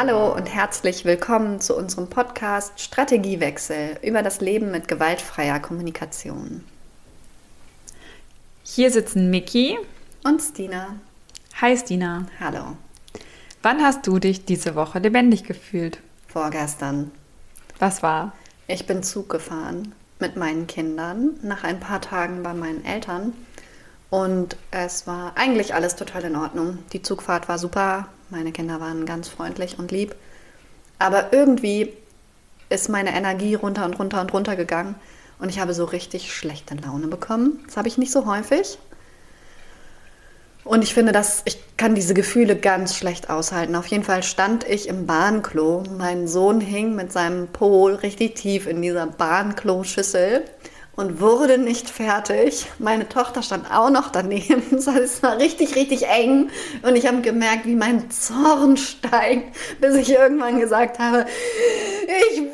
Hallo und herzlich willkommen zu unserem Podcast Strategiewechsel über das Leben mit gewaltfreier Kommunikation. Hier sitzen Miki und Stina. Hi Stina. Hallo. Wann hast du dich diese Woche lebendig gefühlt? Vorgestern. Was war? Ich bin Zug gefahren mit meinen Kindern nach ein paar Tagen bei meinen Eltern und es war eigentlich alles total in Ordnung. Die Zugfahrt war super, meine Kinder waren ganz freundlich und lieb. Aber irgendwie ist meine Energie runter und runter und runter gegangen und ich habe so richtig schlechte Laune bekommen. Das habe ich nicht so häufig. Und ich finde, dass ich kann diese Gefühle ganz schlecht aushalten. Auf jeden Fall stand ich im Bahnklo. Mein Sohn hing mit seinem Po richtig tief in dieser Bahnklo-Schüssel und wurde nicht fertig. Meine Tochter stand auch noch daneben. Es war richtig, richtig eng. Und ich habe gemerkt, wie mein Zorn steigt, bis ich irgendwann gesagt habe, ich will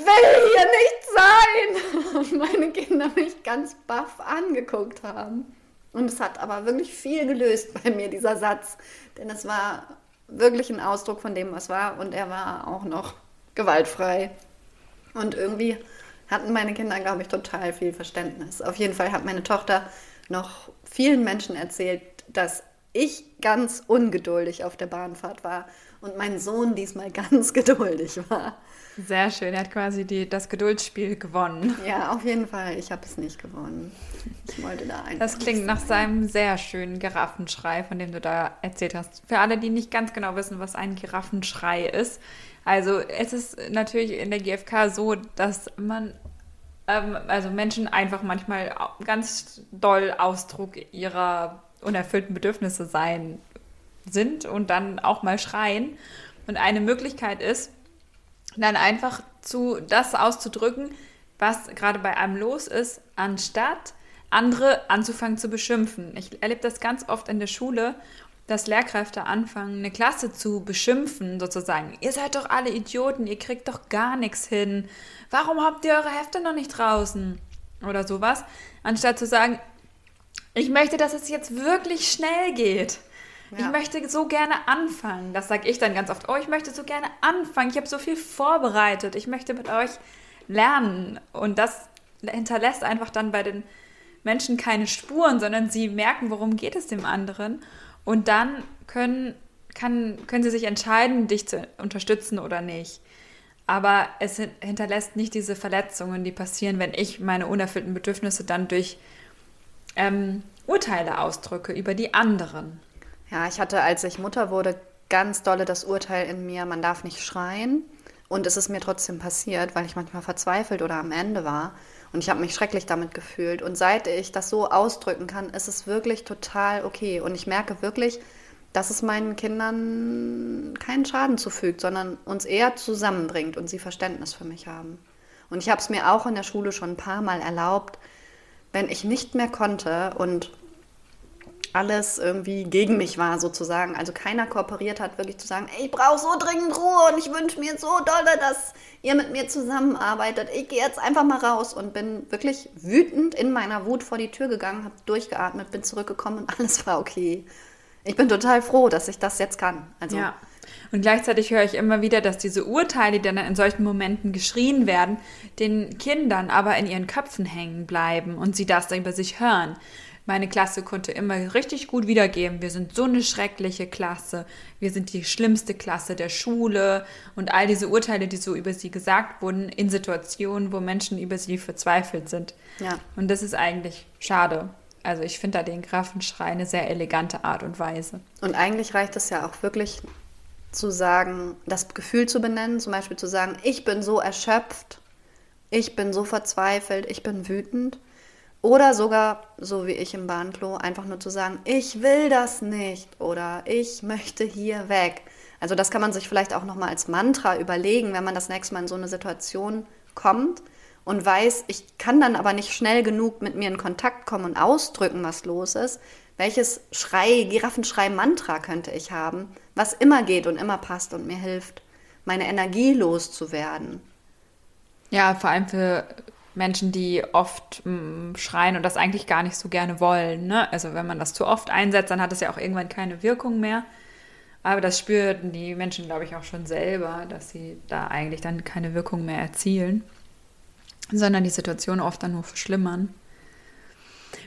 hier nicht sein. Und meine Kinder mich ganz baff angeguckt haben. Und es hat aber wirklich viel gelöst bei mir, dieser Satz. Denn es war wirklich ein Ausdruck von dem, was war. Und er war auch noch gewaltfrei. Und irgendwie hatten meine Kinder, glaube ich, total viel Verständnis. Auf jeden Fall hat meine Tochter noch vielen Menschen erzählt, dass ich ganz ungeduldig auf der Bahnfahrt war und mein Sohn diesmal ganz geduldig war. Sehr schön, er hat quasi die, das Geduldsspiel gewonnen. Ja, auf jeden Fall. Ich habe es nicht gewonnen. Ich wollte da einfach. Das klingt nach seinem sehr schönen Giraffenschrei, von dem du da erzählt hast. Für alle, die nicht ganz genau wissen, was ein Giraffenschrei ist. Also es ist natürlich in der GfK so, dass man ähm, also Menschen einfach manchmal ganz doll Ausdruck ihrer unerfüllten Bedürfnisse sein sind und dann auch mal schreien. Und eine Möglichkeit ist, dann einfach zu das auszudrücken, was gerade bei einem los ist, anstatt andere anzufangen zu beschimpfen. Ich erlebe das ganz oft in der Schule, dass Lehrkräfte anfangen, eine Klasse zu beschimpfen, sozusagen. Ihr seid doch alle Idioten, ihr kriegt doch gar nichts hin. Warum habt ihr eure Hefte noch nicht draußen? Oder sowas. Anstatt zu sagen, ich möchte, dass es jetzt wirklich schnell geht. Ja. Ich möchte so gerne anfangen. Das sage ich dann ganz oft. Oh, ich möchte so gerne anfangen. Ich habe so viel vorbereitet. Ich möchte mit euch lernen. Und das hinterlässt einfach dann bei den Menschen keine Spuren, sondern sie merken, worum geht es dem anderen. Und dann können, kann, können sie sich entscheiden, dich zu unterstützen oder nicht. Aber es hinterlässt nicht diese Verletzungen, die passieren, wenn ich meine unerfüllten Bedürfnisse dann durch ähm, Urteile ausdrücke über die anderen. Ja, ich hatte, als ich Mutter wurde, ganz dolle das Urteil in mir, man darf nicht schreien. Und es ist mir trotzdem passiert, weil ich manchmal verzweifelt oder am Ende war. Und ich habe mich schrecklich damit gefühlt. Und seit ich das so ausdrücken kann, ist es wirklich total okay. Und ich merke wirklich, dass es meinen Kindern keinen Schaden zufügt, sondern uns eher zusammenbringt und sie Verständnis für mich haben. Und ich habe es mir auch in der Schule schon ein paar Mal erlaubt, wenn ich nicht mehr konnte und alles irgendwie gegen mich war sozusagen. Also keiner kooperiert hat, wirklich zu sagen, ich brauche so dringend Ruhe und ich wünsche mir so dolle, dass ihr mit mir zusammenarbeitet. Ich gehe jetzt einfach mal raus und bin wirklich wütend in meiner Wut vor die Tür gegangen, habe durchgeatmet, bin zurückgekommen und alles war okay. Ich bin total froh, dass ich das jetzt kann. Also ja. Und gleichzeitig höre ich immer wieder, dass diese Urteile, die dann in solchen Momenten geschrien werden, den Kindern aber in ihren Köpfen hängen bleiben und sie das dann über sich hören. Meine Klasse konnte immer richtig gut wiedergeben. Wir sind so eine schreckliche Klasse. Wir sind die schlimmste Klasse der Schule. Und all diese Urteile, die so über sie gesagt wurden, in Situationen, wo Menschen über sie verzweifelt sind. Ja. Und das ist eigentlich schade. Also ich finde da den Grafenschrei eine sehr elegante Art und Weise. Und eigentlich reicht es ja auch wirklich zu sagen, das Gefühl zu benennen, zum Beispiel zu sagen, ich bin so erschöpft, ich bin so verzweifelt, ich bin wütend. Oder sogar, so wie ich im Bahnklo, einfach nur zu sagen, ich will das nicht oder ich möchte hier weg. Also das kann man sich vielleicht auch nochmal als Mantra überlegen, wenn man das nächste Mal in so eine Situation kommt und weiß, ich kann dann aber nicht schnell genug mit mir in Kontakt kommen und ausdrücken, was los ist. Welches Schrei, Giraffenschrei-Mantra könnte ich haben, was immer geht und immer passt und mir hilft, meine Energie loszuwerden? Ja, vor allem für Menschen, die oft mh, mm, schreien und das eigentlich gar nicht so gerne wollen. Ne? Also wenn man das zu oft einsetzt, dann hat es ja auch irgendwann keine Wirkung mehr. Aber das spürten die Menschen, glaube ich, auch schon selber, dass sie da eigentlich dann keine Wirkung mehr erzielen, sondern die Situation oft dann nur verschlimmern.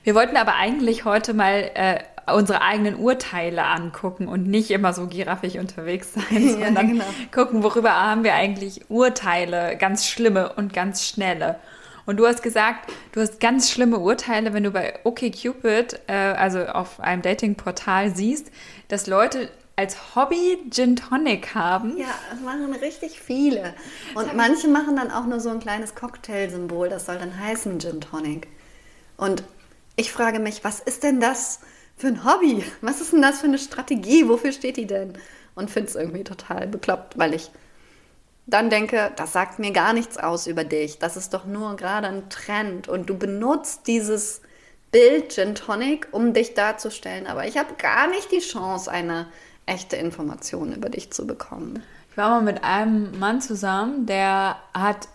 Wir wollten aber eigentlich heute mal äh, unsere eigenen Urteile angucken und nicht immer so giraffig unterwegs sein, ja, sondern genau. gucken, worüber haben wir eigentlich Urteile, ganz schlimme und ganz schnelle. Und du hast gesagt, du hast ganz schlimme Urteile, wenn du bei OkCupid, äh, also auf einem Datingportal siehst, dass Leute als Hobby Gin Tonic haben. Ja, das machen richtig viele. Und manche machen dann auch nur so ein kleines Cocktailsymbol, das soll dann heißen Gin Tonic. Und ich frage mich, was ist denn das für ein Hobby? Was ist denn das für eine Strategie? Wofür steht die denn? Und finde es irgendwie total bekloppt, weil ich dann denke, das sagt mir gar nichts aus über dich. Das ist doch nur gerade ein Trend. Und du benutzt dieses Bild Gin Tonic, um dich darzustellen. Aber ich habe gar nicht die Chance, eine echte Informationen über dich zu bekommen. Ich war mal mit einem Mann zusammen, der hat,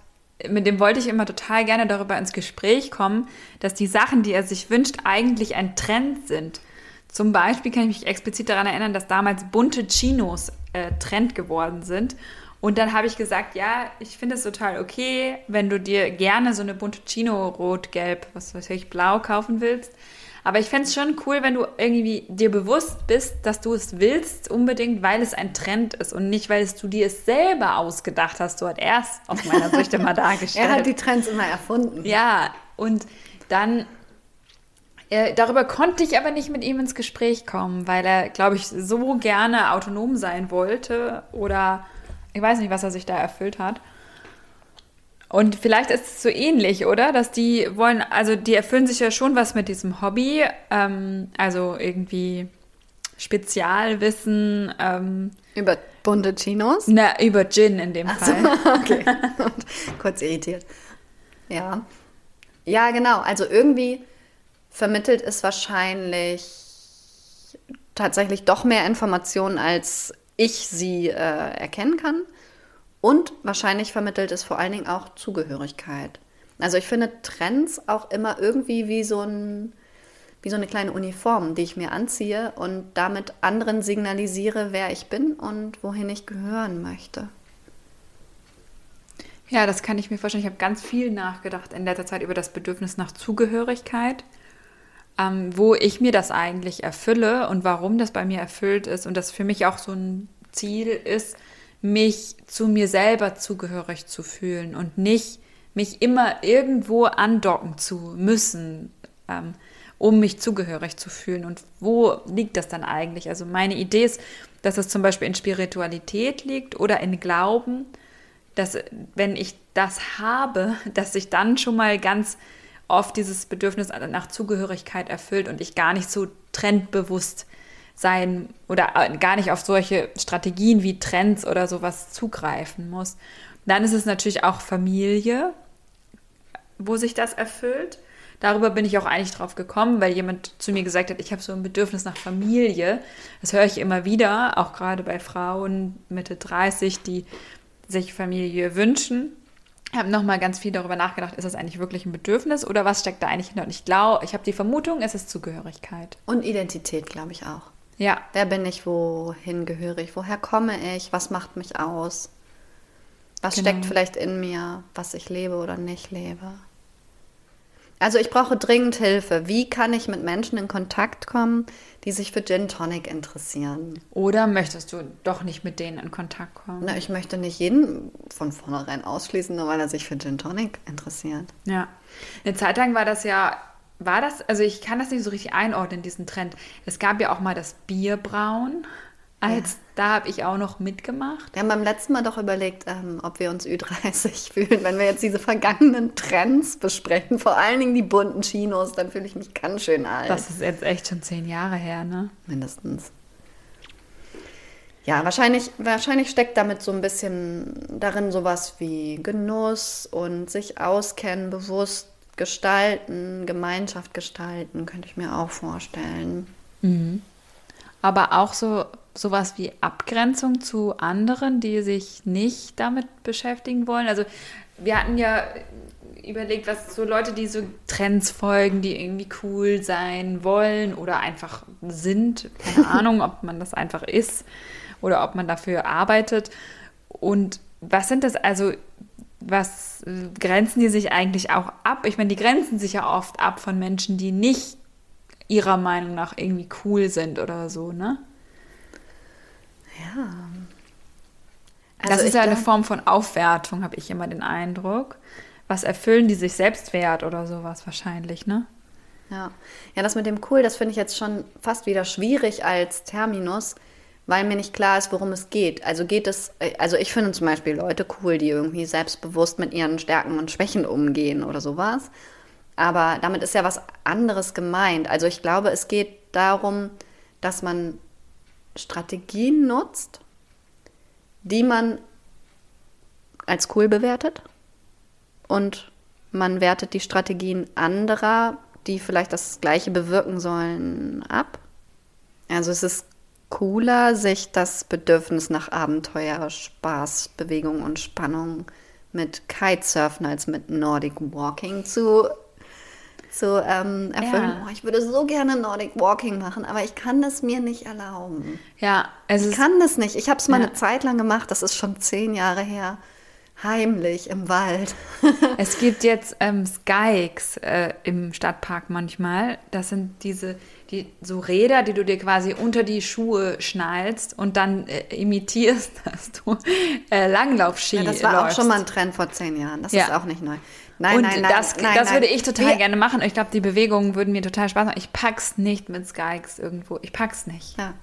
mit dem wollte ich immer total gerne darüber ins Gespräch kommen, dass die Sachen, die er sich wünscht, eigentlich ein Trend sind. Zum Beispiel kann ich mich explizit daran erinnern, dass damals bunte Chinos äh, Trend geworden sind. Und dann habe ich gesagt, ja, ich finde es total okay, wenn du dir gerne so eine bunte Chino rot, gelb, was weiß ich, blau kaufen willst. Aber ich fände es schon cool, wenn du irgendwie dir bewusst bist, dass du es willst, unbedingt, weil es ein Trend ist und nicht, weil es du dir es selber ausgedacht hast. Du hat erst aus meiner Sicht immer dargestellt. er hat die Trends immer erfunden. Ja, und dann äh, darüber konnte ich aber nicht mit ihm ins Gespräch kommen, weil er, glaube ich, so gerne autonom sein wollte oder ich weiß nicht, was er sich da erfüllt hat. Und vielleicht ist es so ähnlich, oder? Dass die wollen, also die erfüllen sich ja schon was mit diesem Hobby, ähm, also irgendwie Spezialwissen. Ähm, über bunte Chinos? Na, über Gin in dem Ach Fall. So, okay. Kurz irritiert. Ja. Ja, genau. Also irgendwie vermittelt es wahrscheinlich tatsächlich doch mehr Informationen, als ich sie äh, erkennen kann. Und wahrscheinlich vermittelt es vor allen Dingen auch Zugehörigkeit. Also ich finde Trends auch immer irgendwie wie so, ein, wie so eine kleine Uniform, die ich mir anziehe und damit anderen signalisiere, wer ich bin und wohin ich gehören möchte. Ja, das kann ich mir vorstellen. Ich habe ganz viel nachgedacht in letzter Zeit über das Bedürfnis nach Zugehörigkeit, ähm, wo ich mir das eigentlich erfülle und warum das bei mir erfüllt ist und das für mich auch so ein Ziel ist, mich zu mir selber zugehörig zu fühlen und nicht mich immer irgendwo andocken zu müssen, ähm, um mich zugehörig zu fühlen. Und wo liegt das dann eigentlich? Also meine Idee ist, dass es zum Beispiel in Spiritualität liegt oder in Glauben, dass wenn ich das habe, dass sich dann schon mal ganz oft dieses Bedürfnis nach Zugehörigkeit erfüllt und ich gar nicht so trendbewusst sein oder äh, gar nicht auf solche Strategien wie Trends oder sowas zugreifen muss. Dann ist es natürlich auch Familie, wo sich das erfüllt. Darüber bin ich auch eigentlich drauf gekommen, weil jemand zu mir gesagt hat, ich habe so ein Bedürfnis nach Familie. Das höre ich immer wieder, auch gerade bei Frauen Mitte 30, die sich Familie wünschen. Ich habe nochmal ganz viel darüber nachgedacht, ist das eigentlich wirklich ein Bedürfnis oder was steckt da eigentlich hinter? Und ich glaube, ich habe die Vermutung, es ist Zugehörigkeit. Und Identität, glaube ich auch. Ja. Wer bin ich, wohin gehöre ich, woher komme ich, was macht mich aus? Was genau. steckt vielleicht in mir, was ich lebe oder nicht lebe? Also ich brauche dringend Hilfe. Wie kann ich mit Menschen in Kontakt kommen, die sich für Gin Tonic interessieren? Oder möchtest du doch nicht mit denen in Kontakt kommen? Na, ich möchte nicht jeden von vornherein ausschließen, nur weil er sich für Gin Tonic interessiert. Ja. Eine Zeit lang war das ja war das, also ich kann das nicht so richtig einordnen, diesen Trend. Es gab ja auch mal das Bierbrauen. Als ja. da habe ich auch noch mitgemacht. Wir haben beim letzten Mal doch überlegt, ähm, ob wir uns Ü30 fühlen. Wenn wir jetzt diese vergangenen Trends besprechen, vor allen Dingen die bunten Chinos, dann fühle ich mich ganz schön alt. Das ist jetzt echt schon zehn Jahre her, ne? Mindestens. Ja, wahrscheinlich, wahrscheinlich steckt damit so ein bisschen darin sowas wie Genuss und sich auskennen, bewusst gestalten, Gemeinschaft gestalten, könnte ich mir auch vorstellen. Mhm. Aber auch so sowas wie Abgrenzung zu anderen, die sich nicht damit beschäftigen wollen. Also wir hatten ja überlegt, was so Leute, die so Trends folgen, die irgendwie cool sein wollen oder einfach sind. Keine Ahnung, ob man das einfach ist oder ob man dafür arbeitet. Und was sind das also, was grenzen die sich eigentlich auch ab? Ich meine, die grenzen sich ja oft ab von Menschen, die nicht ihrer Meinung nach irgendwie cool sind oder so, ne? Ja. Also das ist ja eine Form von Aufwertung, habe ich immer den Eindruck. Was erfüllen die sich Selbstwert oder sowas wahrscheinlich, ne? Ja. Ja, das mit dem cool, das finde ich jetzt schon fast wieder schwierig als Terminus, weil mir nicht klar ist, worum es geht. Also geht es, also ich finde zum Beispiel Leute cool, die irgendwie selbstbewusst mit ihren Stärken und Schwächen umgehen oder sowas. Aber damit ist ja was anderes gemeint. Also ich glaube, es geht darum, dass man Strategien nutzt, die man als cool bewertet und man wertet die Strategien anderer, die vielleicht das Gleiche bewirken sollen, ab. Also es ist cooler, sich das Bedürfnis nach Abenteuer, Spaß, Bewegung und Spannung mit Kitesurfen als mit Nordic Walking zu zu ähm, erfüllen. Ja. Oh, ich würde so gerne Nordic Walking machen, aber ich kann es mir nicht erlauben. Ja, es ich kann das nicht. Ich habe es mal ja. eine Zeit lang gemacht, das ist schon zehn Jahre her. Heimlich im Wald. es gibt jetzt ähm, Skykes äh, im Stadtpark manchmal. Das sind diese, die, so Räder, die du dir quasi unter die Schuhe schnallst und dann äh, imitierst, dass du äh, Langlaufski ja, Das war läufst. auch schon mal ein Trend vor zehn Jahren. Das ja. ist auch nicht neu. Nein, und nein, nein, das, nein, das würde ich total Wir, gerne machen. Ich glaube, die Bewegungen würden mir total Spaß machen. Ich pack's nicht mit Skykes irgendwo. Ich pack's nicht. Ja,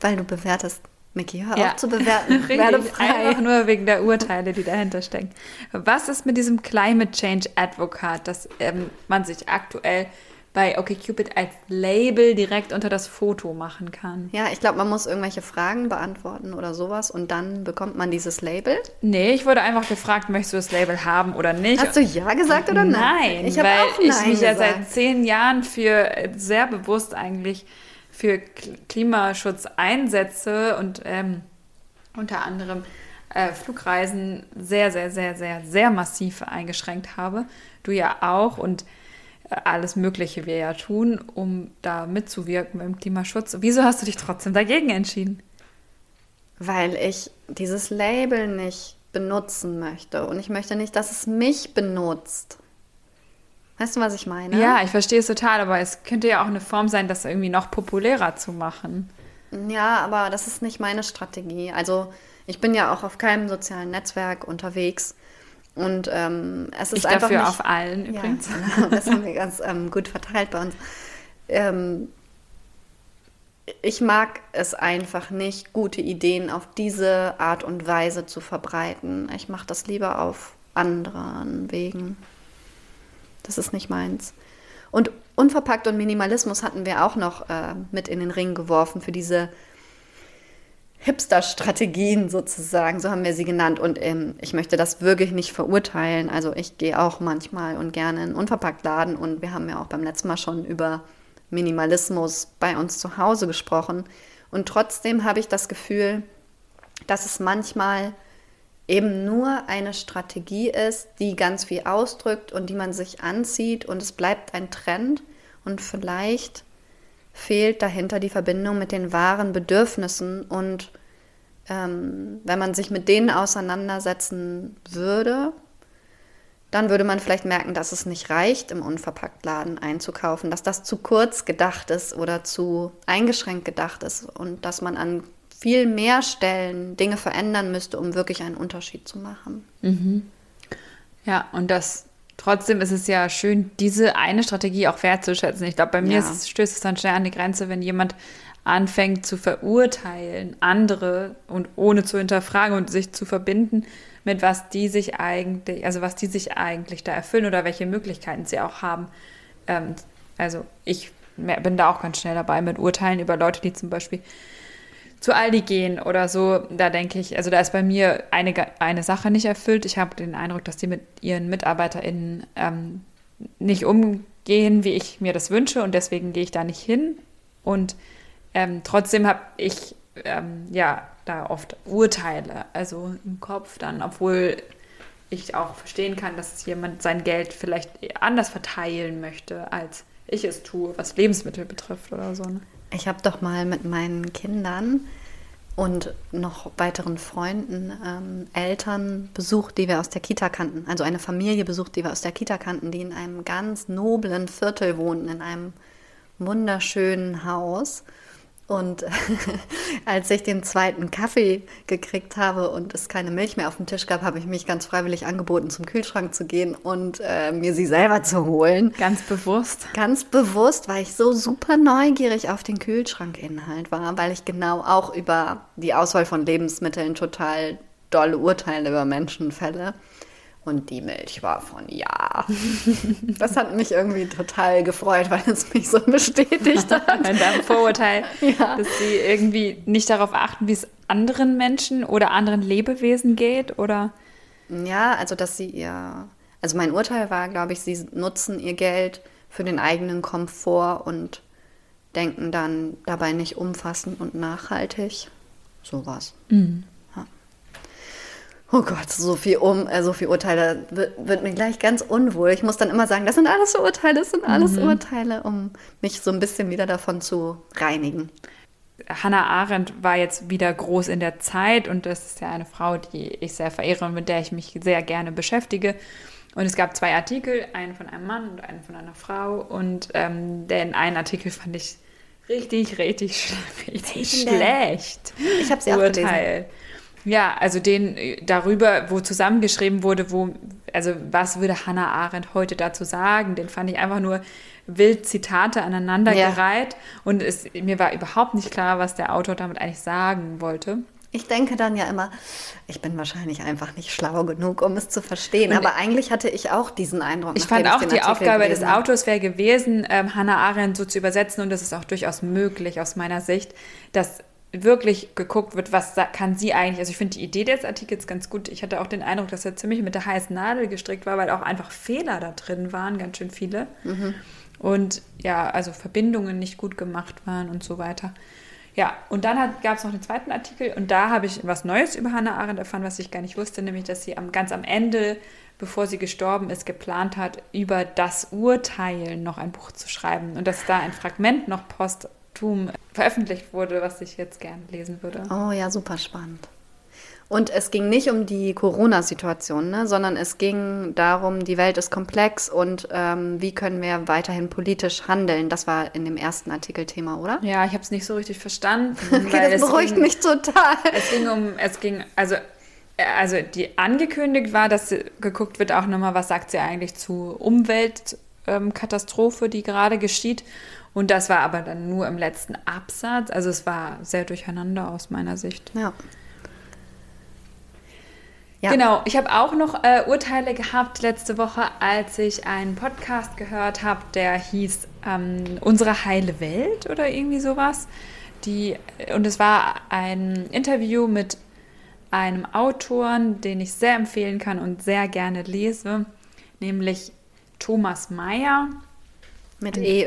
weil du bewertest. Mickey, hör ja. auf zu bewerten. Werde frei. Einfach nur wegen der Urteile, die dahinter stecken. Was ist mit diesem Climate Change Advocate, dass ähm, man sich aktuell bei OkCupid als Label direkt unter das Foto machen kann. Ja, ich glaube, man muss irgendwelche Fragen beantworten oder sowas und dann bekommt man dieses Label. Nee, ich wurde einfach gefragt, möchtest du das Label haben oder nicht? Hast du ja gesagt oder nein? Nein, ich weil auch nein ich mich gesagt. ja seit zehn Jahren für sehr bewusst eigentlich für Klimaschutz einsetze und ähm, unter anderem äh, Flugreisen sehr, sehr, sehr, sehr, sehr massiv eingeschränkt habe. Du ja auch und alles Mögliche wir ja tun, um da mitzuwirken beim Klimaschutz. Wieso hast du dich trotzdem dagegen entschieden? Weil ich dieses Label nicht benutzen möchte und ich möchte nicht, dass es mich benutzt. Weißt du, was ich meine? Ja, ich verstehe es total, aber es könnte ja auch eine Form sein, das irgendwie noch populärer zu machen. Ja, aber das ist nicht meine Strategie. Also ich bin ja auch auf keinem sozialen Netzwerk unterwegs und ähm, es ist ich einfach dafür nicht, auf allen übrigens. Ja, genau, das haben wir ganz ähm, gut verteilt bei uns. Ähm, ich mag es einfach nicht, gute Ideen auf diese Art und Weise zu verbreiten. Ich mache das lieber auf anderen Wegen. Das ist nicht meins. Und Unverpackt und Minimalismus hatten wir auch noch äh, mit in den Ring geworfen für diese Hipster-Strategien sozusagen, so haben wir sie genannt. Und ähm, ich möchte das wirklich nicht verurteilen. Also ich gehe auch manchmal und gerne in Unverpacktladen und wir haben ja auch beim letzten Mal schon über Minimalismus bei uns zu Hause gesprochen. Und trotzdem habe ich das Gefühl, dass es manchmal eben nur eine Strategie ist, die ganz viel ausdrückt und die man sich anzieht und es bleibt ein Trend und vielleicht fehlt dahinter die Verbindung mit den wahren Bedürfnissen und ähm, wenn man sich mit denen auseinandersetzen würde, dann würde man vielleicht merken, dass es nicht reicht, im Unverpacktladen einzukaufen, dass das zu kurz gedacht ist oder zu eingeschränkt gedacht ist und dass man an viel mehr Stellen Dinge verändern müsste, um wirklich einen Unterschied zu machen. Mhm. Ja, und das Trotzdem ist es ja schön, diese eine Strategie auch wertzuschätzen. Ich glaube, bei mir ja. es, stößt es dann schnell an die Grenze, wenn jemand anfängt zu verurteilen, andere und ohne zu hinterfragen und sich zu verbinden mit was die sich eigentlich, also was die sich eigentlich da erfüllen oder welche Möglichkeiten sie auch haben. Ähm, also ich bin da auch ganz schnell dabei mit Urteilen über Leute, die zum Beispiel zu Aldi gehen oder so, da denke ich, also da ist bei mir eine, eine Sache nicht erfüllt. Ich habe den Eindruck, dass die mit ihren MitarbeiterInnen ähm, nicht umgehen, wie ich mir das wünsche und deswegen gehe ich da nicht hin. Und ähm, trotzdem habe ich ähm, ja da oft Urteile, also im Kopf dann, obwohl ich auch verstehen kann, dass jemand sein Geld vielleicht anders verteilen möchte, als ich es tue, was Lebensmittel betrifft oder so. Ne? Ich habe doch mal mit meinen Kindern und noch weiteren Freunden ähm, Eltern besucht, die wir aus der Kita kannten. Also eine Familie besucht, die wir aus der Kita kannten, die in einem ganz noblen Viertel wohnten, in einem wunderschönen Haus. Und als ich den zweiten Kaffee gekriegt habe und es keine Milch mehr auf dem Tisch gab, habe ich mich ganz freiwillig angeboten, zum Kühlschrank zu gehen und äh, mir sie selber zu holen. Ganz bewusst. Ganz bewusst, weil ich so super neugierig auf den Kühlschrankinhalt war, weil ich genau auch über die Auswahl von Lebensmitteln total dolle Urteile über Menschen fälle. Und die Milch war von ja. Das hat mich irgendwie total gefreut, weil es mich so bestätigt hat. In deinem Vorurteil, ja. dass sie irgendwie nicht darauf achten, wie es anderen Menschen oder anderen Lebewesen geht, oder? Ja, also dass sie ihr. Also mein Urteil war, glaube ich, sie nutzen ihr Geld für den eigenen Komfort und denken dann dabei nicht umfassend und nachhaltig. Sowas. Mhm. Oh Gott, so viel um, äh, so viel Urteile wird, wird, mir gleich ganz unwohl. Ich muss dann immer sagen, das sind alles Urteile, das sind alles mhm. Urteile, um mich so ein bisschen wieder davon zu reinigen. Hannah Arendt war jetzt wieder groß in der Zeit und das ist ja eine Frau, die ich sehr verehre und mit der ich mich sehr gerne beschäftige. Und es gab zwei Artikel, einen von einem Mann und einen von einer Frau. Und ähm, den einen Artikel fand ich richtig, richtig, richtig schlecht. Ich habe sie auch gelesen. Ja, also den äh, darüber, wo zusammengeschrieben wurde, wo, also was würde Hannah Arendt heute dazu sagen, den fand ich einfach nur wild Zitate aneinandergereiht ja. und es, mir war überhaupt nicht klar, was der Autor damit eigentlich sagen wollte. Ich denke dann ja immer, ich bin wahrscheinlich einfach nicht schlau genug, um es zu verstehen. Und Aber eigentlich hatte ich auch diesen Eindruck. Ich fand auch, die Aufgabe des Autors wäre gewesen, ähm, Hannah Arendt so zu übersetzen. Und das ist auch durchaus möglich aus meiner Sicht, dass wirklich geguckt wird, was kann sie eigentlich. Also ich finde die Idee des Artikels ganz gut. Ich hatte auch den Eindruck, dass er ziemlich mit der heißen Nadel gestrickt war, weil auch einfach Fehler da drin waren, ganz schön viele. Mhm. Und ja, also Verbindungen nicht gut gemacht waren und so weiter. Ja, und dann gab es noch den zweiten Artikel und da habe ich was Neues über Hannah Arendt erfahren, was ich gar nicht wusste, nämlich, dass sie am, ganz am Ende, bevor sie gestorben ist, geplant hat, über das Urteil noch ein Buch zu schreiben und dass da ein Fragment noch post Tum veröffentlicht wurde, was ich jetzt gerne lesen würde. Oh ja, super spannend. Und es ging nicht um die Corona-Situation, ne, sondern es ging darum, die Welt ist komplex und ähm, wie können wir weiterhin politisch handeln. Das war in dem ersten Artikel Thema, oder? Ja, ich habe es nicht so richtig verstanden. okay, das beruhigt ging, mich total. Es ging um, es ging, also, äh, also die angekündigt war, dass geguckt wird auch nochmal, was sagt sie eigentlich zu Umweltkatastrophe, ähm, die gerade geschieht. Und das war aber dann nur im letzten Absatz. Also es war sehr durcheinander aus meiner Sicht. Ja. Ja. Genau, ich habe auch noch äh, Urteile gehabt letzte Woche, als ich einen Podcast gehört habe, der hieß ähm, Unsere heile Welt oder irgendwie sowas. Die, und es war ein Interview mit einem Autoren, den ich sehr empfehlen kann und sehr gerne lese, nämlich Thomas Mayer. Mit EY.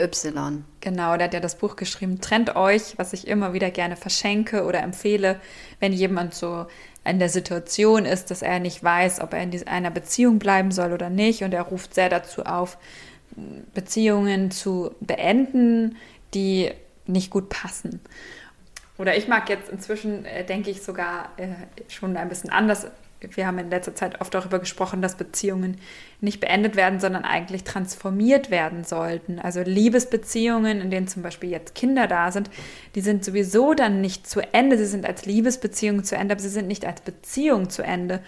Genau, der hat ja das Buch geschrieben, Trennt euch, was ich immer wieder gerne verschenke oder empfehle, wenn jemand so in der Situation ist, dass er nicht weiß, ob er in einer Beziehung bleiben soll oder nicht. Und er ruft sehr dazu auf, Beziehungen zu beenden, die nicht gut passen. Oder ich mag jetzt inzwischen, äh, denke ich, sogar äh, schon ein bisschen anders wir haben in letzter Zeit oft darüber gesprochen, dass Beziehungen nicht beendet werden, sondern eigentlich transformiert werden sollten. Also Liebesbeziehungen, in denen zum Beispiel jetzt Kinder da sind, die sind sowieso dann nicht zu Ende. Sie sind als Liebesbeziehung zu Ende, aber sie sind nicht als Beziehung zu Ende.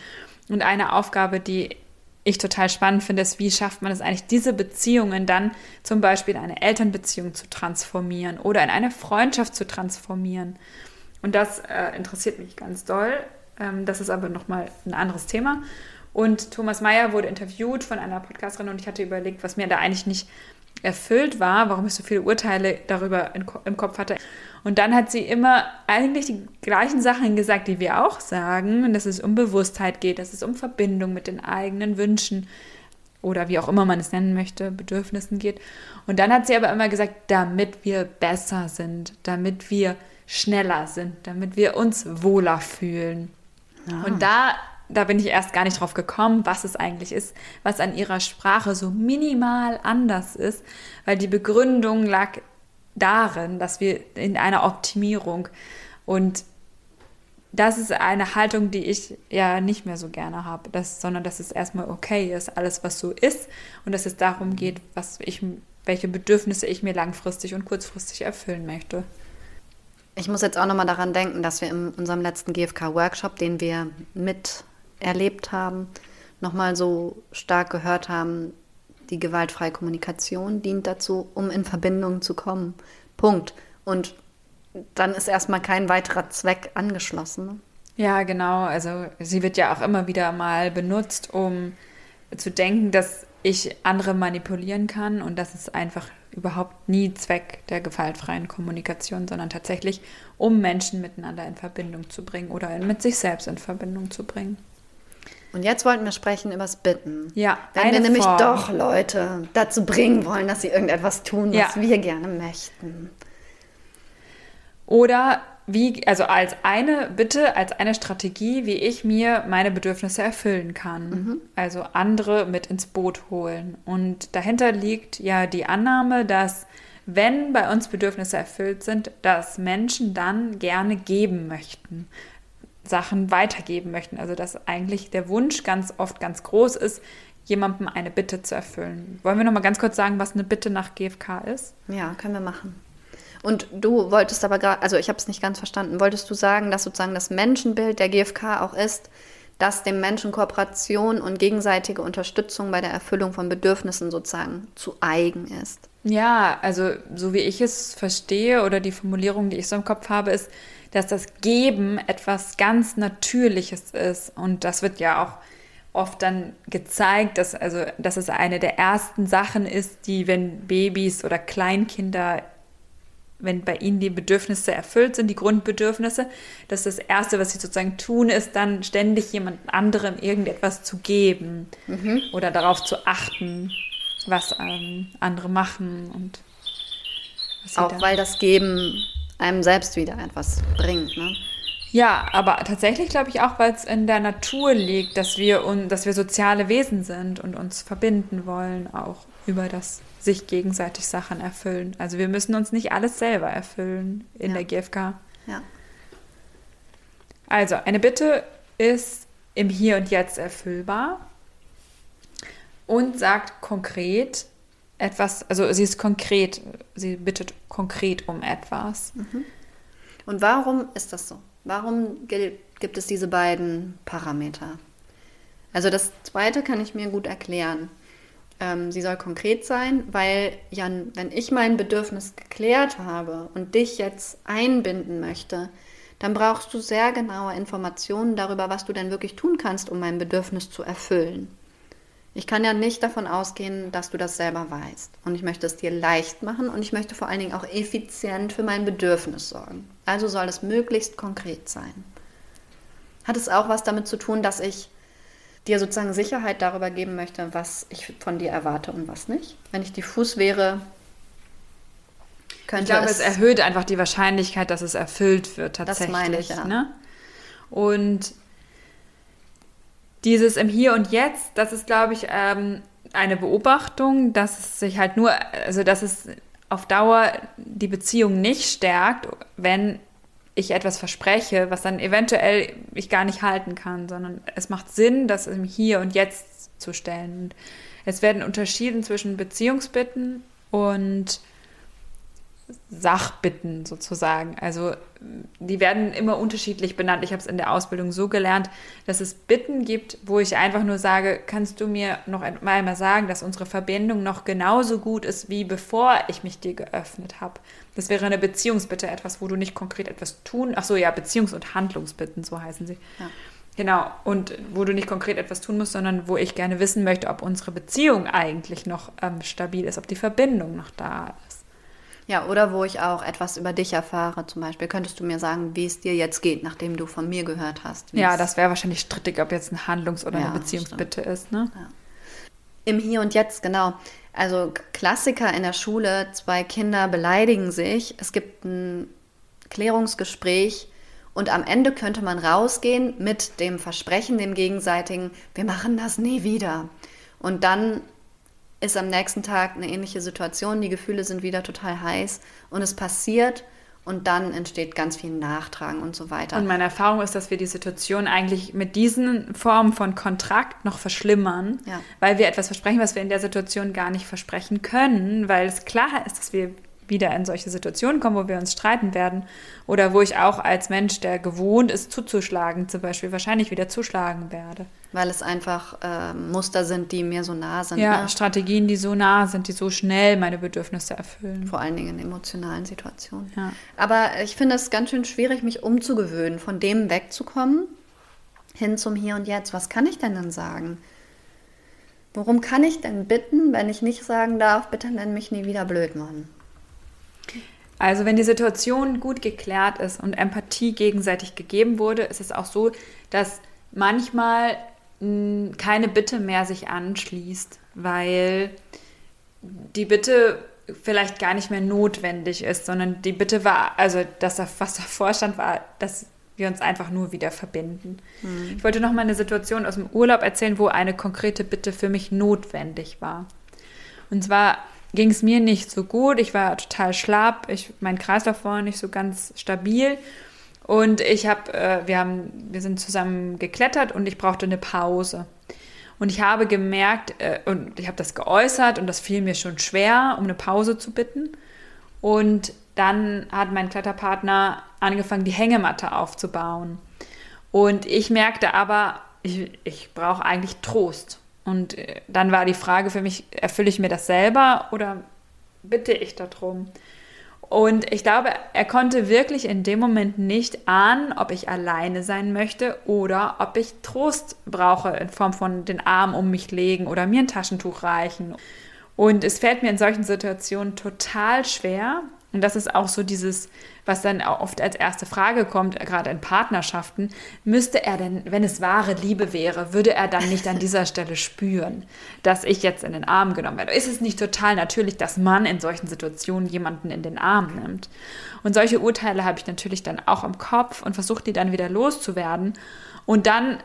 Und eine Aufgabe, die ich total spannend finde, ist, wie schafft man es eigentlich, diese Beziehungen dann zum Beispiel in eine Elternbeziehung zu transformieren oder in eine Freundschaft zu transformieren. Und das äh, interessiert mich ganz doll. Ähm, das ist aber nochmal ein anderes Thema. Und Thomas Mayer wurde interviewt von einer Podcasterin und ich hatte überlegt, was mir da eigentlich nicht erfüllt war, warum ich so viele Urteile darüber im Kopf hatte. Und dann hat sie immer eigentlich die gleichen Sachen gesagt, die wir auch sagen, dass es um Bewusstheit geht, dass es um Verbindung mit den eigenen Wünschen oder wie auch immer man es nennen möchte, Bedürfnissen geht. Und dann hat sie aber immer gesagt, damit wir besser sind, damit wir schneller sind, damit wir uns wohler fühlen. Ah. Und da da bin ich erst gar nicht drauf gekommen, was es eigentlich ist, was an ihrer Sprache so minimal anders ist, weil die Begründung lag darin, dass wir in einer Optimierung und das ist eine Haltung, die ich ja nicht mehr so gerne habe, das, sondern dass es erstmal okay ist, alles was so ist und dass es darum geht, was ich, welche Bedürfnisse ich mir langfristig und kurzfristig erfüllen möchte. Ich muss jetzt auch nochmal daran denken, dass wir in unserem letzten GFK-Workshop, den wir miterlebt haben, nochmal so stark gehört haben, die gewaltfreie Kommunikation dient dazu, um in Verbindung zu kommen. Punkt. Und dann ist erstmal kein weiterer Zweck angeschlossen. Ja, genau. Also sie wird ja auch immer wieder mal benutzt, um zu denken, dass ich andere manipulieren kann und das ist einfach überhaupt nie Zweck der gewaltfreien Kommunikation, sondern tatsächlich, um Menschen miteinander in Verbindung zu bringen oder mit sich selbst in Verbindung zu bringen. Und jetzt wollten wir sprechen über das Bitten. Ja, Wenn wir nämlich Form. doch Leute dazu bringen wollen, dass sie irgendetwas tun, was ja. wir gerne möchten. Oder wie, also als eine, bitte als eine Strategie, wie ich mir meine Bedürfnisse erfüllen kann. Mhm. Also andere mit ins Boot holen. Und dahinter liegt ja die Annahme, dass wenn bei uns Bedürfnisse erfüllt sind, dass Menschen dann gerne geben möchten, Sachen weitergeben möchten. Also dass eigentlich der Wunsch ganz oft ganz groß ist, jemandem eine Bitte zu erfüllen. Wollen wir noch mal ganz kurz sagen, was eine Bitte nach GFK ist? Ja, können wir machen. Und du wolltest aber gerade, also ich habe es nicht ganz verstanden, wolltest du sagen, dass sozusagen das Menschenbild der GfK auch ist, dass dem Menschen Kooperation und gegenseitige Unterstützung bei der Erfüllung von Bedürfnissen sozusagen zu eigen ist? Ja, also so wie ich es verstehe oder die Formulierung, die ich so im Kopf habe, ist, dass das Geben etwas ganz Natürliches ist. Und das wird ja auch oft dann gezeigt, dass, also, dass es eine der ersten Sachen ist, die, wenn Babys oder Kleinkinder wenn bei ihnen die Bedürfnisse erfüllt sind, die Grundbedürfnisse, dass das Erste, was sie sozusagen tun, ist dann ständig jemand anderem irgendetwas zu geben mhm. oder darauf zu achten, was ähm, andere machen und auch weil das Geben einem selbst wieder etwas bringt, ne? Ja, aber tatsächlich glaube ich auch, weil es in der Natur liegt, dass wir, un, dass wir soziale Wesen sind und uns verbinden wollen, auch über das sich gegenseitig Sachen erfüllen. Also wir müssen uns nicht alles selber erfüllen in ja. der GfK. Ja. Also eine Bitte ist im Hier und Jetzt erfüllbar und sagt konkret etwas, also sie ist konkret, sie bittet konkret um etwas. Mhm. Und warum ist das so? Warum gibt es diese beiden Parameter? Also das zweite kann ich mir gut erklären. Ähm, sie soll konkret sein, weil Jan, wenn ich mein Bedürfnis geklärt habe und dich jetzt einbinden möchte, dann brauchst du sehr genaue Informationen darüber, was du denn wirklich tun kannst, um mein Bedürfnis zu erfüllen. Ich kann ja nicht davon ausgehen, dass du das selber weißt. Und ich möchte es dir leicht machen und ich möchte vor allen Dingen auch effizient für mein Bedürfnis sorgen. Also soll es möglichst konkret sein. Hat es auch was damit zu tun, dass ich dir sozusagen Sicherheit darüber geben möchte, was ich von dir erwarte und was nicht. Wenn ich diffus wäre, könnte ich glaube, es, es erhöht einfach die Wahrscheinlichkeit, dass es erfüllt wird tatsächlich. Das meine ich, ja. Ne? Und dieses im Hier und Jetzt, das ist, glaube ich, ähm, eine Beobachtung, dass es sich halt nur, also dass es auf Dauer die Beziehung nicht stärkt, wenn ich etwas verspreche, was dann eventuell ich gar nicht halten kann, sondern es macht Sinn, das im Hier und Jetzt zu stellen. Und es werden unterschieden zwischen Beziehungsbitten und Sachbitten sozusagen. Also die werden immer unterschiedlich benannt. Ich habe es in der Ausbildung so gelernt, dass es Bitten gibt, wo ich einfach nur sage, kannst du mir noch einmal sagen, dass unsere Verbindung noch genauso gut ist, wie bevor ich mich dir geöffnet habe. Das wäre eine Beziehungsbitte, etwas, wo du nicht konkret etwas tun. Ach so, ja, Beziehungs- und Handlungsbitten, so heißen sie. Ja. Genau, und wo du nicht konkret etwas tun musst, sondern wo ich gerne wissen möchte, ob unsere Beziehung eigentlich noch ähm, stabil ist, ob die Verbindung noch da ist. Ja, oder wo ich auch etwas über dich erfahre. Zum Beispiel könntest du mir sagen, wie es dir jetzt geht, nachdem du von mir gehört hast. Ja, das wäre wahrscheinlich strittig, ob jetzt ein Handlungs- oder ja, eine Beziehungsbitte stimmt. ist. Ne? Ja. Im Hier und Jetzt, genau. Also Klassiker in der Schule, zwei Kinder beleidigen sich, es gibt ein Klärungsgespräch Und am Ende könnte man rausgehen mit dem Versprechen, dem gegenseitigen, wir machen das nie wieder. Und dann ist am nächsten Tag eine ähnliche Situation, die Gefühle sind wieder total heiß und es passiert und dann entsteht ganz viel Nachtragen und so weiter. Und meine Erfahrung ist, dass wir die Situation eigentlich mit diesen Formen von Kontrakt noch verschlimmern, ja. weil wir etwas versprechen, was wir in der Situation gar nicht versprechen können, weil es klar ist, dass wir wieder in solche Situationen kommen, wo wir uns streiten werden oder wo ich auch als Mensch, der gewohnt ist zuzuschlagen, zum Beispiel wahrscheinlich wieder zuschlagen werde. Weil es einfach äh, Muster sind, die mir so nah sind. Ja, ne? Strategien, die so nah sind, die so schnell meine Bedürfnisse erfüllen. Vor allen Dingen in emotionalen Situationen. Ja. Aber ich finde es ganz schön schwierig, mich umzugewöhnen, von dem wegzukommen, hin zum Hier und Jetzt. Was kann ich denn dann sagen? Worum kann ich denn bitten, wenn ich nicht sagen darf, bitte nenn mich nie wieder Blödmann? Also wenn die Situation gut geklärt ist und Empathie gegenseitig gegeben wurde, ist es auch so, dass manchmal mh, keine Bitte mehr sich anschließt, weil die Bitte vielleicht gar nicht mehr notwendig ist, sondern die Bitte war, also das, was davor stand, war, dass wir uns einfach nur wieder verbinden. Mhm. Ich wollte noch mal eine Situation aus dem Urlaub erzählen, wo eine konkrete Bitte für mich notwendig war. Und zwar ging es mir nicht so gut. Ich war total schlapp. Ich, mein Kreislauf war nicht so ganz stabil. Und ich habe, äh, wir haben, wir sind zusammen geklettert und ich brauchte eine Pause. Und ich habe gemerkt, äh, und ich habe das geäußert und das fiel mir schon schwer, um eine Pause zu bitten. Und dann hat mein Kletterpartner angefangen, die Hängematte aufzubauen. Und ich merkte aber, ich, ich brauche eigentlich Trost. Und äh, dann war die Frage für mich, erfülle ich mir das selber oder bitte ich darum? Und ich glaube, er konnte wirklich in dem Moment nicht ahnen, ob ich alleine sein möchte oder ob ich Trost brauche in Form von den Arm um mich legen oder mir ein Taschentuch reichen. Und es fällt mir in solchen Situationen total schwer, und das ist auch so dieses, was dann oft als erste Frage kommt, gerade in Partnerschaften. Müsste er denn, wenn es wahre Liebe wäre, würde er dann nicht an dieser Stelle spüren, dass ich jetzt in den Arm genommen werde? Ist es nicht total natürlich, dass man in solchen Situationen jemanden in den Arm nimmt? Und solche Urteile habe ich natürlich dann auch im Kopf und versuche die dann wieder loszuwerden. Und dann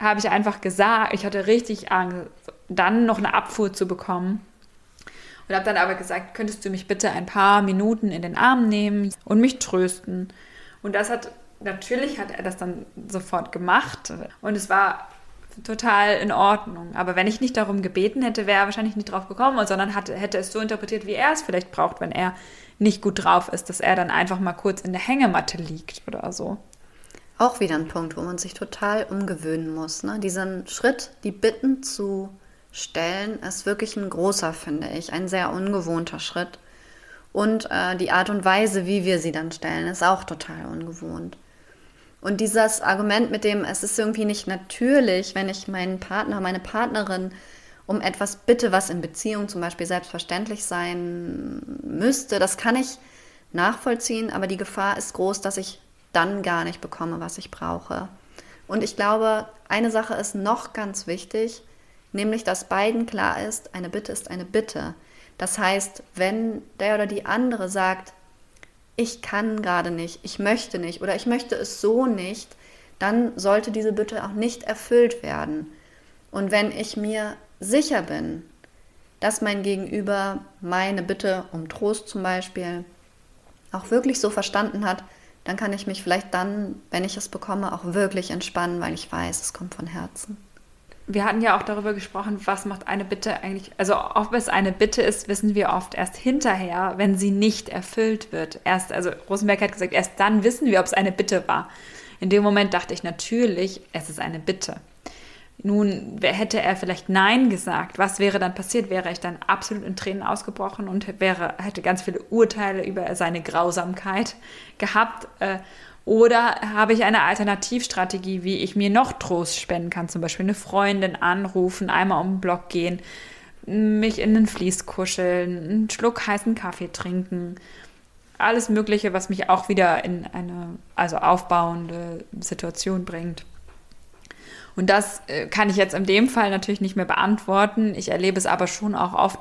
habe ich einfach gesagt, ich hatte richtig Angst, dann noch eine Abfuhr zu bekommen und habe dann aber gesagt, könntest du mich bitte ein paar Minuten in den Arm nehmen und mich trösten. Und das hat, natürlich hat er das dann sofort gemacht und es war total in Ordnung. Aber wenn ich nicht darum gebeten hätte, wäre er wahrscheinlich nicht drauf gekommen, sondern hatte, hätte es so interpretiert, wie er es vielleicht braucht, wenn er nicht gut drauf ist, dass er dann einfach mal kurz in der Hängematte liegt oder so. Auch wieder ein Punkt, wo man sich total umgewöhnen muss. Ne? Diesen Schritt, die Bitten zu stellen, ist wirklich ein großer, finde ich, ein sehr ungewohnter Schritt. Und äh, die Art und Weise, wie wir sie dann stellen, ist auch total ungewohnt. Und dieses Argument mit dem, es ist irgendwie nicht natürlich, wenn ich meinen Partner, meine Partnerin um etwas bitte, was in Beziehung zum Beispiel selbstverständlich sein müsste, das kann ich nachvollziehen, aber die Gefahr ist groß, dass ich dann gar nicht bekomme, was ich brauche. Und ich glaube, eine Sache ist noch ganz wichtig, nämlich dass beiden klar ist, eine Bitte ist eine Bitte. Das heißt, wenn der oder die andere sagt, ich kann gerade nicht, ich möchte nicht oder ich möchte es so nicht, dann sollte diese Bitte auch nicht erfüllt werden. Und wenn ich mir sicher bin, dass mein Gegenüber meine Bitte um Trost zum Beispiel auch wirklich so verstanden hat, dann kann ich mich vielleicht dann, wenn ich es bekomme, auch wirklich entspannen, weil ich weiß, es kommt von Herzen wir hatten ja auch darüber gesprochen, was macht eine Bitte eigentlich, also ob es eine Bitte ist, wissen wir oft erst hinterher, wenn sie nicht erfüllt wird. Erst, also Rosenberg hat gesagt, erst dann wissen wir, ob es eine Bitte war. In dem Moment dachte ich natürlich, es ist eine Bitte. Nun hätte er vielleicht Nein gesagt. Was wäre dann passiert? Wäre ich dann absolut in Tränen ausgebrochen und wäre, hätte ganz viele Urteile über seine Grausamkeit gehabt. Oder habe ich eine Alternativstrategie, wie ich mir noch Trost spenden kann? Zum Beispiel eine Freundin anrufen, einmal um den Block gehen, mich in den Fließ kuscheln, einen Schluck heißen Kaffee trinken. Alles Mögliche, was mich auch wieder in eine also aufbauende Situation bringt. Und das äh, kann ich jetzt in dem Fall natürlich nicht mehr beantworten. Ich erlebe es aber schon auch oft,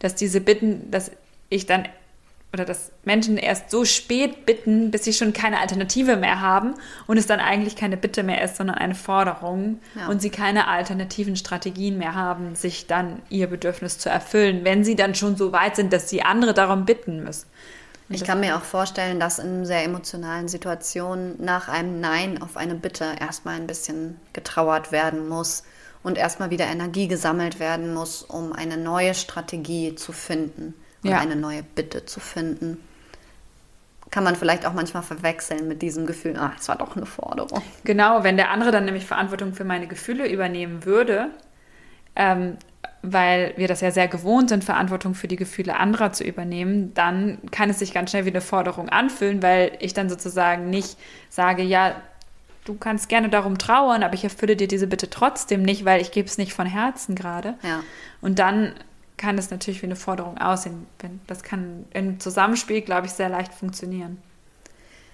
dass diese Bitten, dass ich dann oder dass Menschen erst so spät bitten, bis sie schon keine Alternative mehr haben und es dann eigentlich keine Bitte mehr ist, sondern eine Forderung ja. und sie keine alternativen Strategien mehr haben, sich dann ihr Bedürfnis zu erfüllen, wenn sie dann schon so weit sind, dass sie andere darum bitten müssen. Und ich kann mir auch vorstellen, dass in sehr emotionalen Situationen nach einem Nein auf eine Bitte erstmal ein bisschen getrauert werden muss und erstmal wieder Energie gesammelt werden muss, um eine neue Strategie zu finden und ja. eine neue Bitte zu finden. Kann man vielleicht auch manchmal verwechseln mit diesem Gefühl, ah, es war doch eine Forderung. Genau, wenn der andere dann nämlich Verantwortung für meine Gefühle übernehmen würde, ähm, weil wir das ja sehr gewohnt sind, Verantwortung für die Gefühle anderer zu übernehmen, dann kann es sich ganz schnell wie eine Forderung anfühlen, weil ich dann sozusagen nicht sage, ja, du kannst gerne darum trauern, aber ich erfülle dir diese Bitte trotzdem nicht, weil ich gebe es nicht von Herzen gerade. Ja. Und dann kann es natürlich wie eine Forderung aussehen. Das kann im Zusammenspiel, glaube ich, sehr leicht funktionieren.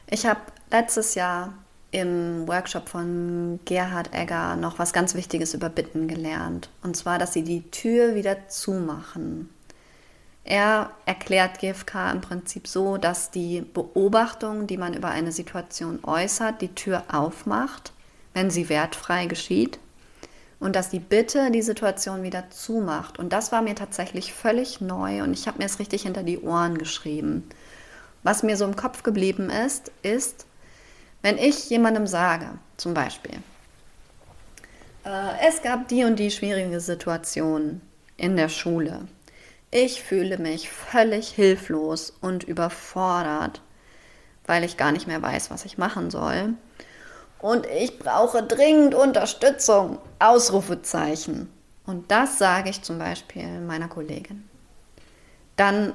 Ich habe letztes Jahr im Workshop von Gerhard Egger noch was ganz Wichtiges über Bitten gelernt. Und zwar, dass sie die Tür wieder zumachen. Er erklärt GFK im Prinzip so, dass die Beobachtung, die man über eine Situation äußert, die Tür aufmacht, wenn sie wertfrei geschieht und dass die Bitte die Situation wieder zumacht. Und das war mir tatsächlich völlig neu und ich habe mir es richtig hinter die Ohren geschrieben. Was mir so im Kopf geblieben ist, ist, wenn ich jemandem sage, zum Beispiel, äh, es gab die und die schwierige Situation in der Schule. Ich fühle mich völlig hilflos und überfordert, weil ich gar nicht mehr weiß, was ich machen soll und ich brauche dringend Unterstützung. Ausrufezeichen. Und das sage ich zum Beispiel meiner Kollegin. Dann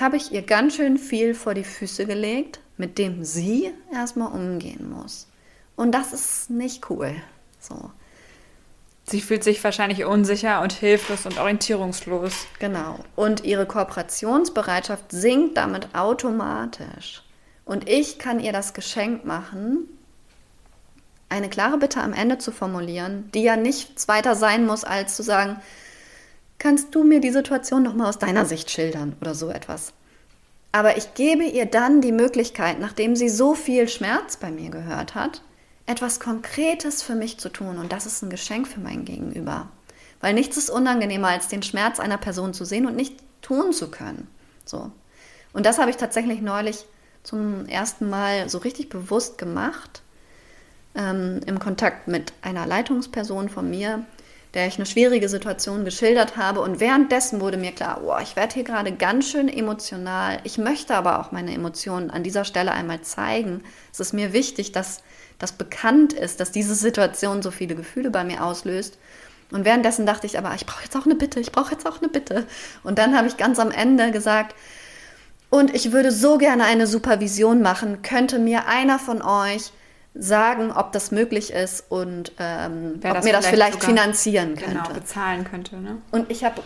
habe ich ihr ganz schön viel vor die Füße gelegt, mit dem sie erstmal umgehen muss. Und das ist nicht cool. So. Sie fühlt sich wahrscheinlich unsicher und hilflos und orientierungslos. Genau. Und ihre Kooperationsbereitschaft sinkt damit automatisch. Und ich kann ihr das Geschenk machen, eine klare Bitte am Ende zu formulieren, die ja nichts weiter sein muss, als zu sagen, kannst du mir die Situation nochmal aus deiner Sicht schildern oder so etwas. Aber ich gebe ihr dann die Möglichkeit, nachdem sie so viel Schmerz bei mir gehört hat, etwas Konkretes für mich zu tun. Und das ist ein Geschenk für mein Gegenüber. Weil nichts ist unangenehmer, als den Schmerz einer Person zu sehen und nicht tun zu können. So. Und das habe ich tatsächlich neulich zum ersten Mal so richtig bewusst gemacht ähm, im Kontakt mit einer Leitungsperson von mir, der ich eine schwierige Situation geschildert habe. Und währenddessen wurde mir klar, oh, ich werde hier gerade ganz schön emotional. Ich möchte aber auch meine Emotionen an dieser Stelle einmal zeigen. Es ist mir wichtig, dass das bekannt ist, dass diese Situation so viele Gefühle bei mir auslöst. Und währenddessen dachte ich aber, ich brauche jetzt auch eine Bitte, ich brauche jetzt auch eine Bitte. Und dann habe ich ganz am Ende gesagt, und ich würde so gerne eine Supervision machen. Könnte mir einer von euch sagen, ob das möglich ist und ähm, ob mir das vielleicht finanzieren genau, könnte. Genau, bezahlen könnte. Ne? Und ich habe,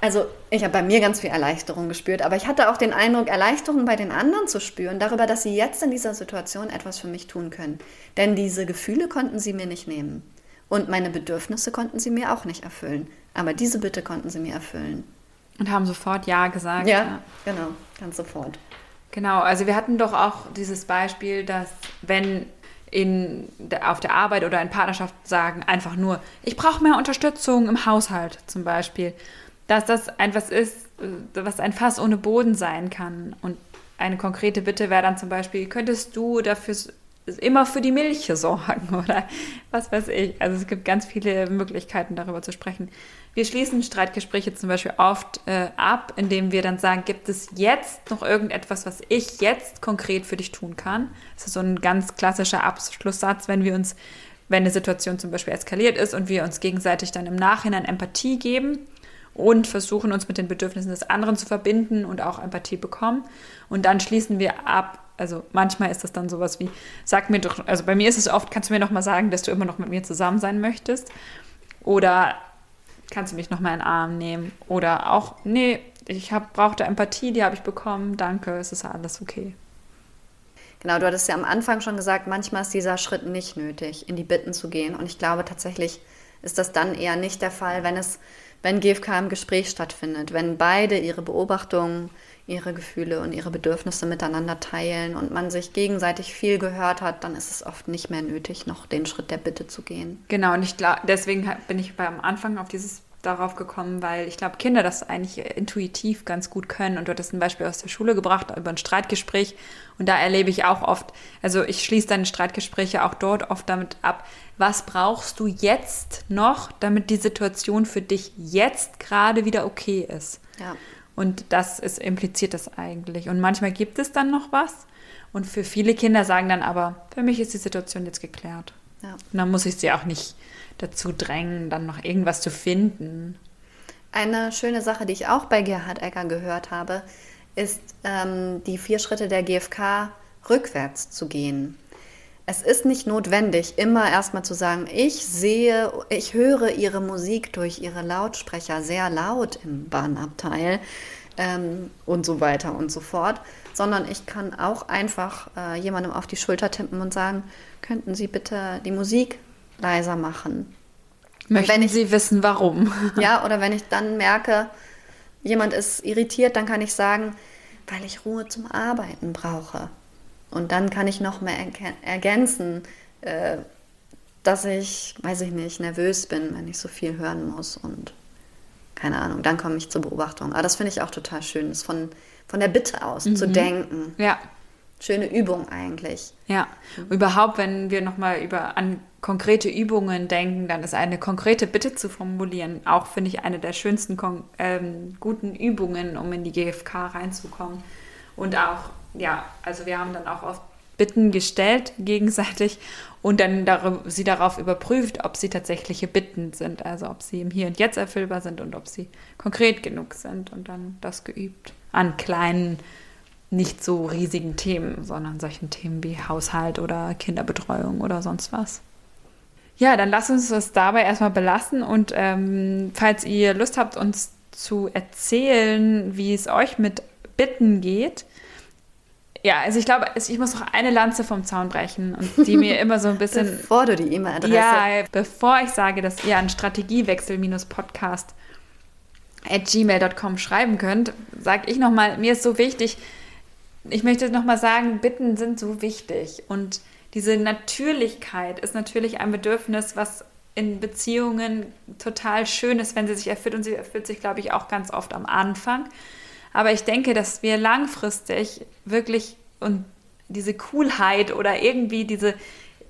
also ich habe bei mir ganz viel Erleichterung gespürt, aber ich hatte auch den Eindruck, Erleichterung bei den anderen zu spüren, darüber, dass sie jetzt in dieser Situation etwas für mich tun können. Denn diese Gefühle konnten sie mir nicht nehmen. Und meine Bedürfnisse konnten sie mir auch nicht erfüllen. Aber diese Bitte konnten sie mir erfüllen. Und haben sofort Ja gesagt. Ja, ja. genau, ganz sofort. Genau, also wir hatten doch auch dieses Beispiel, dass wenn in, auf der Arbeit oder in Partnerschaft sagen einfach nur, ich brauche mehr Unterstützung im Haushalt zum Beispiel. Dass das etwas ist, äh, was ein Fass ohne Boden sein kann. Und eine konkrete Bitte wäre dann zum Beispiel, könntest du dafür immer für die Milch sorgen oder was weiß ich. Also es gibt ganz viele Möglichkeiten, darüber zu sprechen. Wir schließen Streitgespräche zum Beispiel oft äh, ab, indem wir dann sagen, gibt es jetzt noch irgendetwas, was ich jetzt konkret für dich tun kann? Das ist so ein ganz klassischer Abschlusssatz, wenn wir uns, wenn eine Situation zum Beispiel eskaliert ist und wir uns gegenseitig dann im Nachhinein Empathie geben und versuchen uns mit den Bedürfnissen des anderen zu verbinden und auch Empathie bekommen. Und dann schließen wir ab, also manchmal ist das dann sowas wie, sag mir doch, also bei mir ist es oft, kannst du mir noch mal sagen, dass du immer noch mit mir zusammen sein möchtest? Oder kannst du mich nochmal in den Arm nehmen? Oder auch, nee, ich hab, brauchte Empathie, die habe ich bekommen, danke, es ist alles okay. Genau, du hattest ja am Anfang schon gesagt, manchmal ist dieser Schritt nicht nötig, in die Bitten zu gehen. Und ich glaube tatsächlich ist das dann eher nicht der Fall, wenn es wenn GFK im Gespräch stattfindet, wenn beide ihre Beobachtungen, ihre Gefühle und ihre Bedürfnisse miteinander teilen und man sich gegenseitig viel gehört hat, dann ist es oft nicht mehr nötig, noch den Schritt der Bitte zu gehen. Genau, und ich glaube, deswegen bin ich beim Anfang auf dieses darauf gekommen, weil ich glaube, Kinder das eigentlich intuitiv ganz gut können. Und du hattest ein Beispiel aus der Schule gebracht über ein Streitgespräch. Und da erlebe ich auch oft, also ich schließe deine Streitgespräche auch dort oft damit ab, was brauchst du jetzt noch, damit die Situation für dich jetzt gerade wieder okay ist. Ja. Und das ist, impliziert das eigentlich. Und manchmal gibt es dann noch was. Und für viele Kinder sagen dann aber, für mich ist die Situation jetzt geklärt. Ja. Und dann muss ich sie auch nicht dazu drängen, dann noch irgendwas zu finden. Eine schöne Sache, die ich auch bei Gerhard Egger gehört habe, ist ähm, die vier Schritte der GfK rückwärts zu gehen. Es ist nicht notwendig, immer erstmal zu sagen, ich sehe, ich höre Ihre Musik durch Ihre Lautsprecher sehr laut im Bahnabteil ähm, und so weiter und so fort, sondern ich kann auch einfach äh, jemandem auf die Schulter tippen und sagen, könnten Sie bitte die Musik leiser machen. Möchten wenn ich, Sie wissen, warum? Ja, oder wenn ich dann merke, jemand ist irritiert, dann kann ich sagen, weil ich Ruhe zum Arbeiten brauche. Und dann kann ich noch mehr ergänzen, äh, dass ich, weiß ich nicht, nervös bin, wenn ich so viel hören muss und keine Ahnung, dann komme ich zur Beobachtung. Aber das finde ich auch total schön, das von, von der Bitte aus mhm. zu denken. Ja. Schöne Übung eigentlich. Ja, überhaupt, wenn wir nochmal über an konkrete Übungen denken, dann ist eine konkrete Bitte zu formulieren auch, finde ich, eine der schönsten ähm, guten Übungen, um in die GfK reinzukommen. Und auch, ja, also wir haben dann auch oft Bitten gestellt gegenseitig und dann darüber, sie darauf überprüft, ob sie tatsächliche Bitten sind, also ob sie im Hier und Jetzt erfüllbar sind und ob sie konkret genug sind und dann das geübt an kleinen, nicht so riesigen Themen, sondern solchen Themen wie Haushalt oder Kinderbetreuung oder sonst was. Ja, dann lasst uns das dabei erstmal belassen und ähm, falls ihr Lust habt, uns zu erzählen, wie es euch mit Bitten geht. Ja, also ich glaube, ich muss noch eine Lanze vom Zaun brechen und die mir immer so ein bisschen. bevor du die E-Mail-Adresse. Ja, bevor ich sage, dass ihr an Strategiewechsel-podcast at gmail.com schreiben könnt, sage ich nochmal, mir ist so wichtig, ich möchte nochmal sagen, Bitten sind so wichtig und diese Natürlichkeit ist natürlich ein Bedürfnis, was in Beziehungen total schön ist, wenn sie sich erfüllt. Und sie erfüllt sich, glaube ich, auch ganz oft am Anfang. Aber ich denke, dass wir langfristig wirklich und diese Coolheit oder irgendwie diese,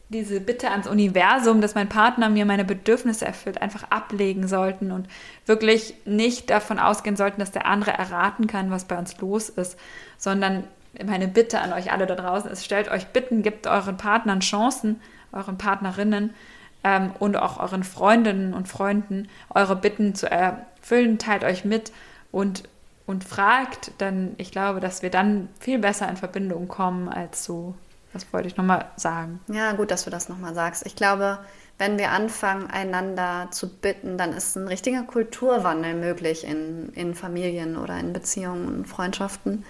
diese Bitte ans Universum, dass mein Partner mir meine Bedürfnisse erfüllt, einfach ablegen sollten und wirklich nicht davon ausgehen sollten, dass der andere erraten kann, was bei uns los ist, sondern meine Bitte an euch alle da draußen ist, stellt euch Bitten, gebt euren Partnern Chancen, euren Partnerinnen ähm, und auch euren Freundinnen und Freunden eure Bitten zu erfüllen, teilt euch mit und, und fragt, denn ich glaube, dass wir dann viel besser in Verbindung kommen als so. Das wollte ich nochmal sagen. Ja, gut, dass du das nochmal sagst. Ich glaube, wenn wir anfangen, einander zu bitten, dann ist ein richtiger Kulturwandel möglich in, in Familien oder in Beziehungen und Freundschaften.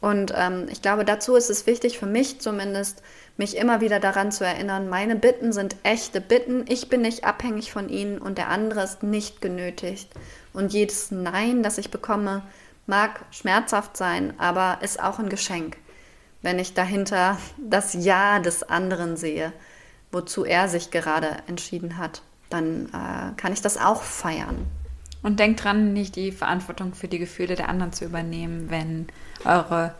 Und ähm, ich glaube, dazu ist es wichtig, für mich zumindest, mich immer wieder daran zu erinnern, meine Bitten sind echte Bitten, ich bin nicht abhängig von ihnen und der andere ist nicht genötigt. Und jedes Nein, das ich bekomme, mag schmerzhaft sein, aber ist auch ein Geschenk, wenn ich dahinter das Ja des anderen sehe, wozu er sich gerade entschieden hat. Dann äh, kann ich das auch feiern. Und denkt dran, nicht die Verantwortung für die Gefühle der anderen zu übernehmen, wenn eure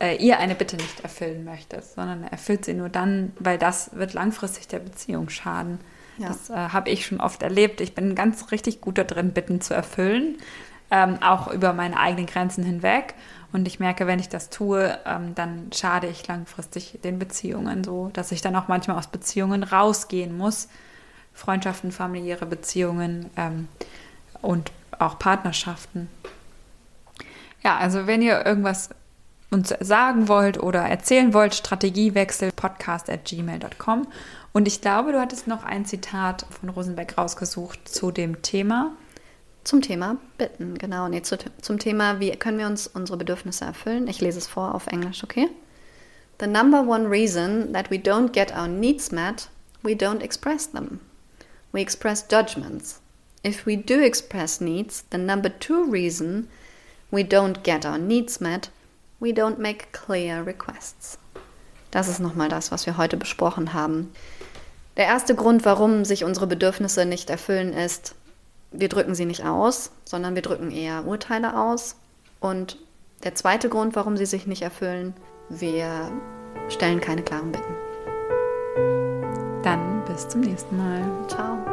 äh, ihr eine Bitte nicht erfüllen möchtet, sondern erfüllt sie nur dann, weil das wird langfristig der Beziehung schaden. Ja. Das äh, habe ich schon oft erlebt. Ich bin ganz richtig gut darin, Bitten zu erfüllen, ähm, auch über meine eigenen Grenzen hinweg. Und ich merke, wenn ich das tue, ähm, dann schade ich langfristig den Beziehungen so, dass ich dann auch manchmal aus Beziehungen rausgehen muss. Freundschaften, familiäre Beziehungen ähm, und auch Partnerschaften. Ja, also wenn ihr irgendwas uns sagen wollt oder erzählen wollt, Strategiewechsel podcast at gmail.com. Und ich glaube, du hattest noch ein Zitat von Rosenberg rausgesucht zu dem Thema. Zum Thema Bitten, genau. Nee, zu, zum Thema, wie können wir uns unsere Bedürfnisse erfüllen. Ich lese es vor auf Englisch, okay? The number one reason that we don't get our needs met, we don't express them. We express judgments. If we do express needs, the number two reason we don't get our needs met, we don't make clear requests. Das ist nochmal das, was wir heute besprochen haben. Der erste Grund, warum sich unsere Bedürfnisse nicht erfüllen, ist, wir drücken sie nicht aus, sondern wir drücken eher Urteile aus. Und der zweite Grund, warum sie sich nicht erfüllen, wir stellen keine klaren Bitten. Dann bis zum nächsten Mal. Ciao.